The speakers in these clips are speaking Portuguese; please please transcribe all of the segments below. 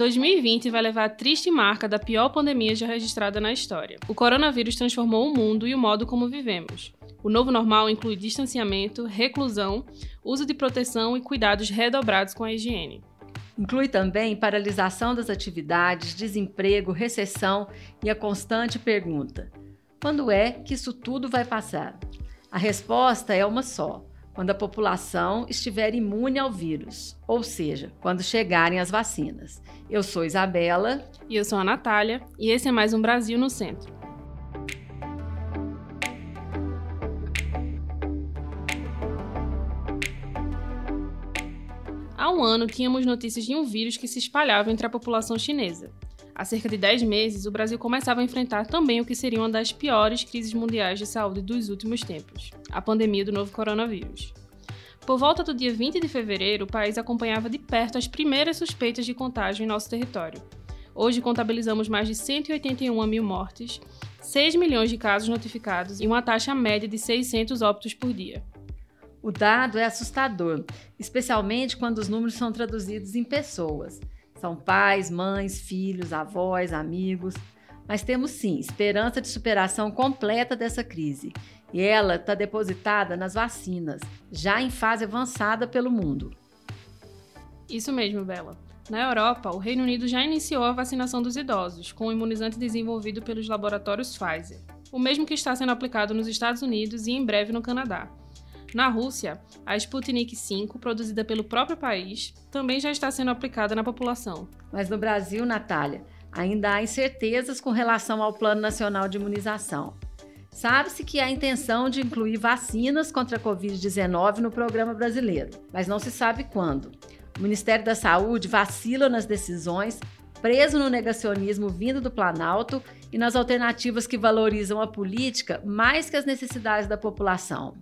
2020 vai levar a triste marca da pior pandemia já registrada na história. O coronavírus transformou o mundo e o modo como vivemos. O novo normal inclui distanciamento, reclusão, uso de proteção e cuidados redobrados com a higiene. Inclui também paralisação das atividades, desemprego, recessão e a constante pergunta: quando é que isso tudo vai passar? A resposta é uma só: quando a população estiver imune ao vírus, ou seja, quando chegarem as vacinas. Eu sou Isabela. E eu sou a Natália, e esse é mais um Brasil no Centro. Há um ano, tínhamos notícias de um vírus que se espalhava entre a população chinesa. Há cerca de 10 meses, o Brasil começava a enfrentar também o que seria uma das piores crises mundiais de saúde dos últimos tempos a pandemia do novo coronavírus. Por volta do dia 20 de fevereiro, o país acompanhava de perto as primeiras suspeitas de contágio em nosso território. Hoje contabilizamos mais de 181 mil mortes, 6 milhões de casos notificados e uma taxa média de 600 óbitos por dia. O dado é assustador, especialmente quando os números são traduzidos em pessoas. São pais, mães, filhos, avós, amigos. Mas temos sim esperança de superação completa dessa crise. E ela está depositada nas vacinas, já em fase avançada pelo mundo. Isso mesmo, Bela. Na Europa, o Reino Unido já iniciou a vacinação dos idosos, com o imunizante desenvolvido pelos laboratórios Pfizer, o mesmo que está sendo aplicado nos Estados Unidos e em breve no Canadá. Na Rússia, a Sputnik V, produzida pelo próprio país, também já está sendo aplicada na população. Mas no Brasil, Natália, ainda há incertezas com relação ao Plano Nacional de Imunização. Sabe-se que há a intenção de incluir vacinas contra a Covid-19 no programa brasileiro, mas não se sabe quando. O Ministério da Saúde vacila nas decisões, preso no negacionismo vindo do Planalto e nas alternativas que valorizam a política mais que as necessidades da população.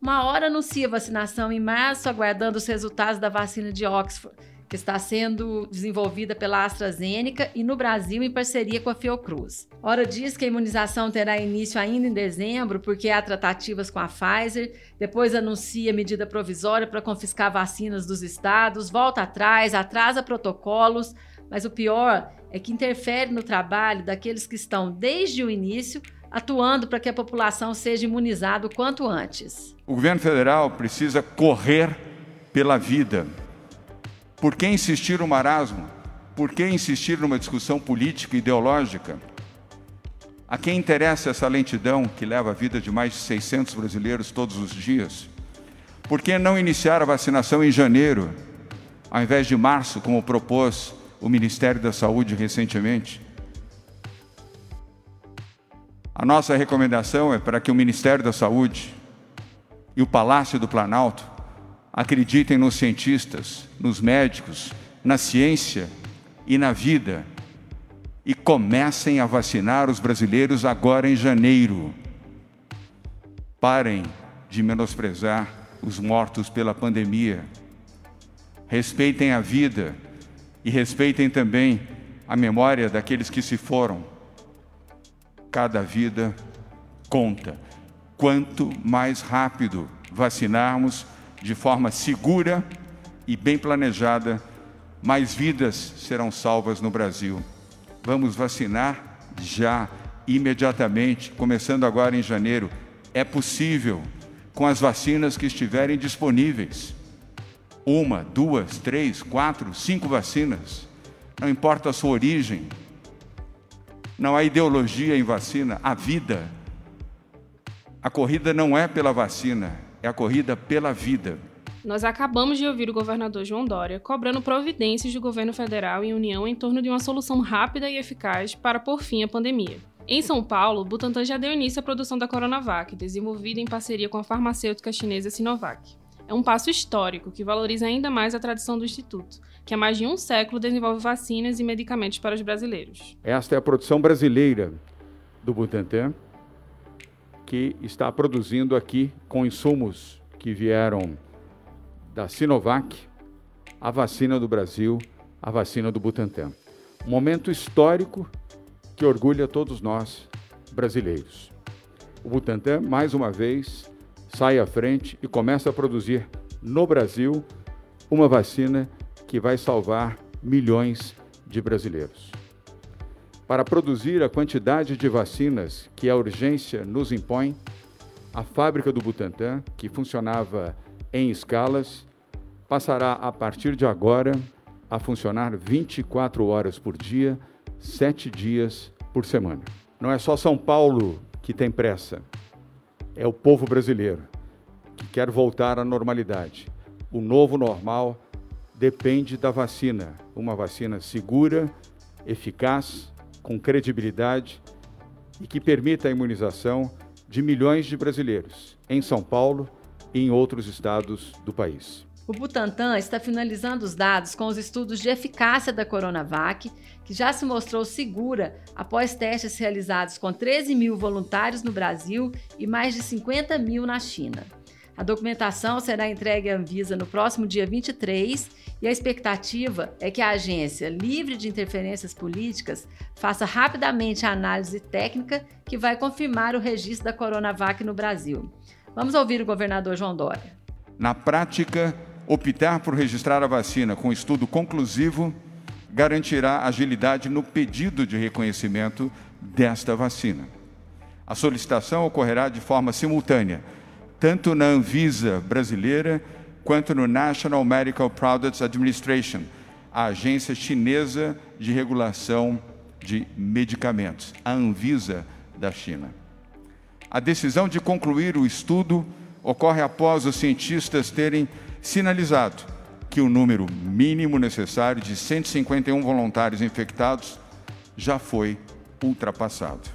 Uma hora anuncia vacinação em março, aguardando os resultados da vacina de Oxford, que está sendo desenvolvida pela AstraZeneca e no Brasil em parceria com a Fiocruz. Ora diz que a imunização terá início ainda em dezembro, porque há tratativas com a Pfizer, depois anuncia medida provisória para confiscar vacinas dos estados, volta atrás, atrasa protocolos, mas o pior é que interfere no trabalho daqueles que estão desde o início atuando para que a população seja imunizada o quanto antes. O governo federal precisa correr pela vida. Por que insistir no marasmo? Por que insistir numa discussão política e ideológica? A quem interessa essa lentidão que leva a vida de mais de 600 brasileiros todos os dias? Por que não iniciar a vacinação em janeiro, ao invés de março, como propôs o Ministério da Saúde recentemente? A nossa recomendação é para que o Ministério da Saúde e o Palácio do Planalto acreditem nos cientistas, nos médicos, na ciência e na vida e comecem a vacinar os brasileiros agora em janeiro. Parem de menosprezar os mortos pela pandemia. Respeitem a vida e respeitem também a memória daqueles que se foram cada vida conta. Quanto mais rápido vacinarmos de forma segura e bem planejada, mais vidas serão salvas no Brasil. Vamos vacinar já, imediatamente, começando agora em janeiro. É possível, com as vacinas que estiverem disponíveis. Uma, duas, três, quatro, cinco vacinas. Não importa a sua origem, não há ideologia em vacina, há vida. A corrida não é pela vacina, é a corrida pela vida. Nós acabamos de ouvir o governador João Dória cobrando providências do governo federal e União em torno de uma solução rápida e eficaz para pôr fim à pandemia. Em São Paulo, o Butantan já deu início à produção da Coronavac, desenvolvida em parceria com a farmacêutica chinesa Sinovac. É um passo histórico que valoriza ainda mais a tradição do Instituto, que há mais de um século desenvolve vacinas e medicamentos para os brasileiros. Esta é a produção brasileira do Butantan, que está produzindo aqui com insumos que vieram da Sinovac, a vacina do Brasil, a vacina do Butantan. Momento histórico que orgulha todos nós brasileiros. O Butantan, mais uma vez, sai à frente e começa a produzir no Brasil uma vacina que vai salvar milhões de brasileiros. Para produzir a quantidade de vacinas que a urgência nos impõe, a fábrica do Butantan, que funcionava em escalas, passará a partir de agora a funcionar 24 horas por dia, sete dias por semana. Não é só São Paulo que tem pressa, é o povo brasileiro que quer voltar à normalidade. O novo normal depende da vacina, uma vacina segura, eficaz, com credibilidade e que permita a imunização de milhões de brasileiros em São Paulo e em outros estados do país. O Butantan está finalizando os dados com os estudos de eficácia da Coronavac, que já se mostrou segura após testes realizados com 13 mil voluntários no Brasil e mais de 50 mil na China. A documentação será entregue à Anvisa no próximo dia 23 e a expectativa é que a agência, livre de interferências políticas, faça rapidamente a análise técnica que vai confirmar o registro da Coronavac no Brasil. Vamos ouvir o governador João Dória. Na prática, optar por registrar a vacina com estudo conclusivo garantirá agilidade no pedido de reconhecimento desta vacina. A solicitação ocorrerá de forma simultânea, tanto na Anvisa brasileira quanto no National Medical Products Administration, a agência chinesa de regulação de medicamentos, a Anvisa da China. A decisão de concluir o estudo ocorre após os cientistas terem sinalizado que o número mínimo necessário de 151 voluntários infectados já foi ultrapassado.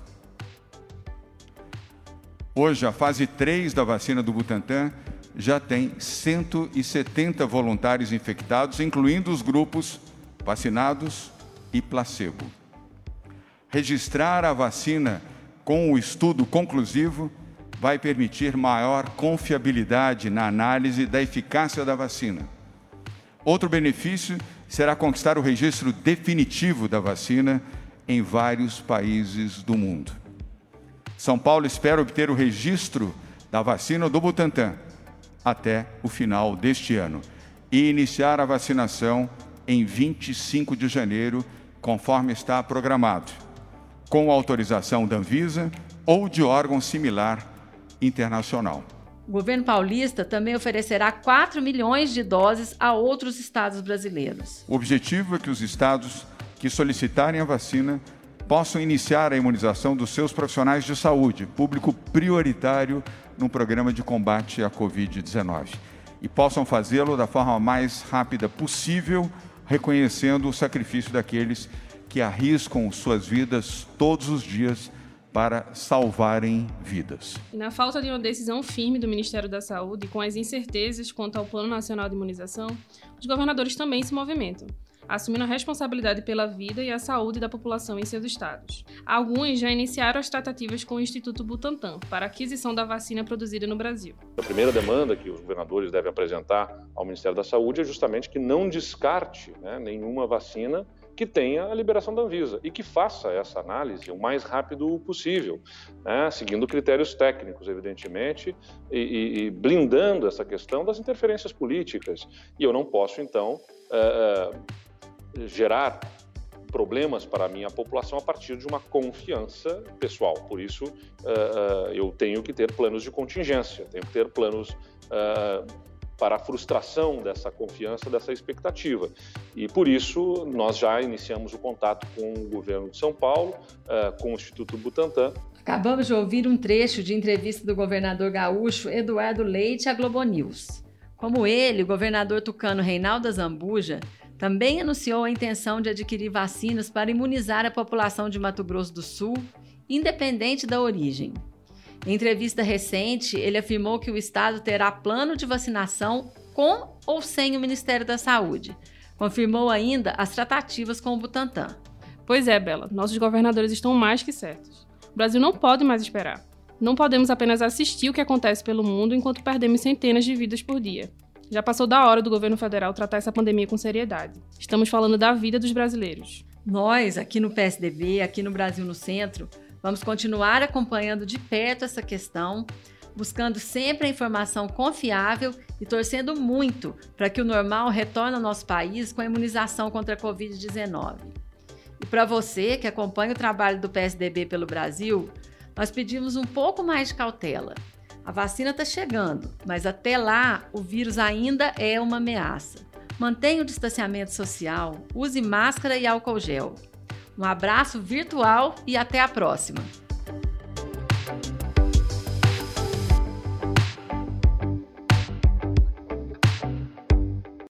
Hoje, a fase 3 da vacina do Butantan já tem 170 voluntários infectados, incluindo os grupos vacinados e placebo. Registrar a vacina com o estudo conclusivo vai permitir maior confiabilidade na análise da eficácia da vacina. Outro benefício será conquistar o registro definitivo da vacina em vários países do mundo. São Paulo espera obter o registro da vacina do Butantan até o final deste ano e iniciar a vacinação em 25 de janeiro, conforme está programado, com autorização da Anvisa ou de órgão similar internacional. O governo paulista também oferecerá 4 milhões de doses a outros estados brasileiros. O objetivo é que os estados que solicitarem a vacina possam iniciar a imunização dos seus profissionais de saúde, público prioritário no programa de combate à Covid-19, e possam fazê-lo da forma mais rápida possível, reconhecendo o sacrifício daqueles que arriscam suas vidas todos os dias para salvarem vidas. Na falta de uma decisão firme do Ministério da Saúde, com as incertezas quanto ao Plano Nacional de Imunização, os governadores também se movimentam, assumindo a responsabilidade pela vida e a saúde da população em seus estados. Alguns já iniciaram as tratativas com o Instituto Butantan para a aquisição da vacina produzida no Brasil. A primeira demanda que os governadores devem apresentar ao Ministério da Saúde é justamente que não descarte né, nenhuma vacina que tenha a liberação da Anvisa e que faça essa análise o mais rápido possível, né, seguindo critérios técnicos, evidentemente, e, e, blindando essa questão das interferências políticas. E eu não posso, então, uh, gerar problemas para a minha população a partir de uma confiança pessoal. Por isso, uh, uh, eu tenho que ter planos de contingência, tenho que ter planos para a frustração dessa confiança, dessa expectativa. E por isso nós já iniciamos o contato com o governo de São Paulo, uh, com o Instituto Butantan. Acabamos de ouvir um trecho de entrevista do governador gaúcho Eduardo Leite à Globo News. Como ele, o governador tucano Reinaldo Zambuja também anunciou a intenção de adquirir vacinas para imunizar a população de Mato Grosso do Sul, independente da origem. Em entrevista recente, ele afirmou que o estado terá plano de vacinação com ou sem o Ministério da Saúde. Confirmou ainda as tratativas com o Butantan. Pois é, Bela, nossos governadores estão mais que certos. O Brasil não pode mais esperar. Não podemos apenas assistir o que acontece pelo mundo enquanto perdemos centenas de vidas por dia. Já passou da hora do governo federal tratar essa pandemia com seriedade. Estamos falando da vida dos brasileiros. Nós, aqui no PSDB, aqui no Brasil no Centro, Vamos continuar acompanhando de perto essa questão, buscando sempre a informação confiável e torcendo muito para que o normal retorne ao nosso país com a imunização contra a Covid-19. E para você que acompanha o trabalho do PSDB pelo Brasil, nós pedimos um pouco mais de cautela. A vacina está chegando, mas até lá o vírus ainda é uma ameaça. Mantenha o distanciamento social, use máscara e álcool gel. Um abraço virtual e até a próxima!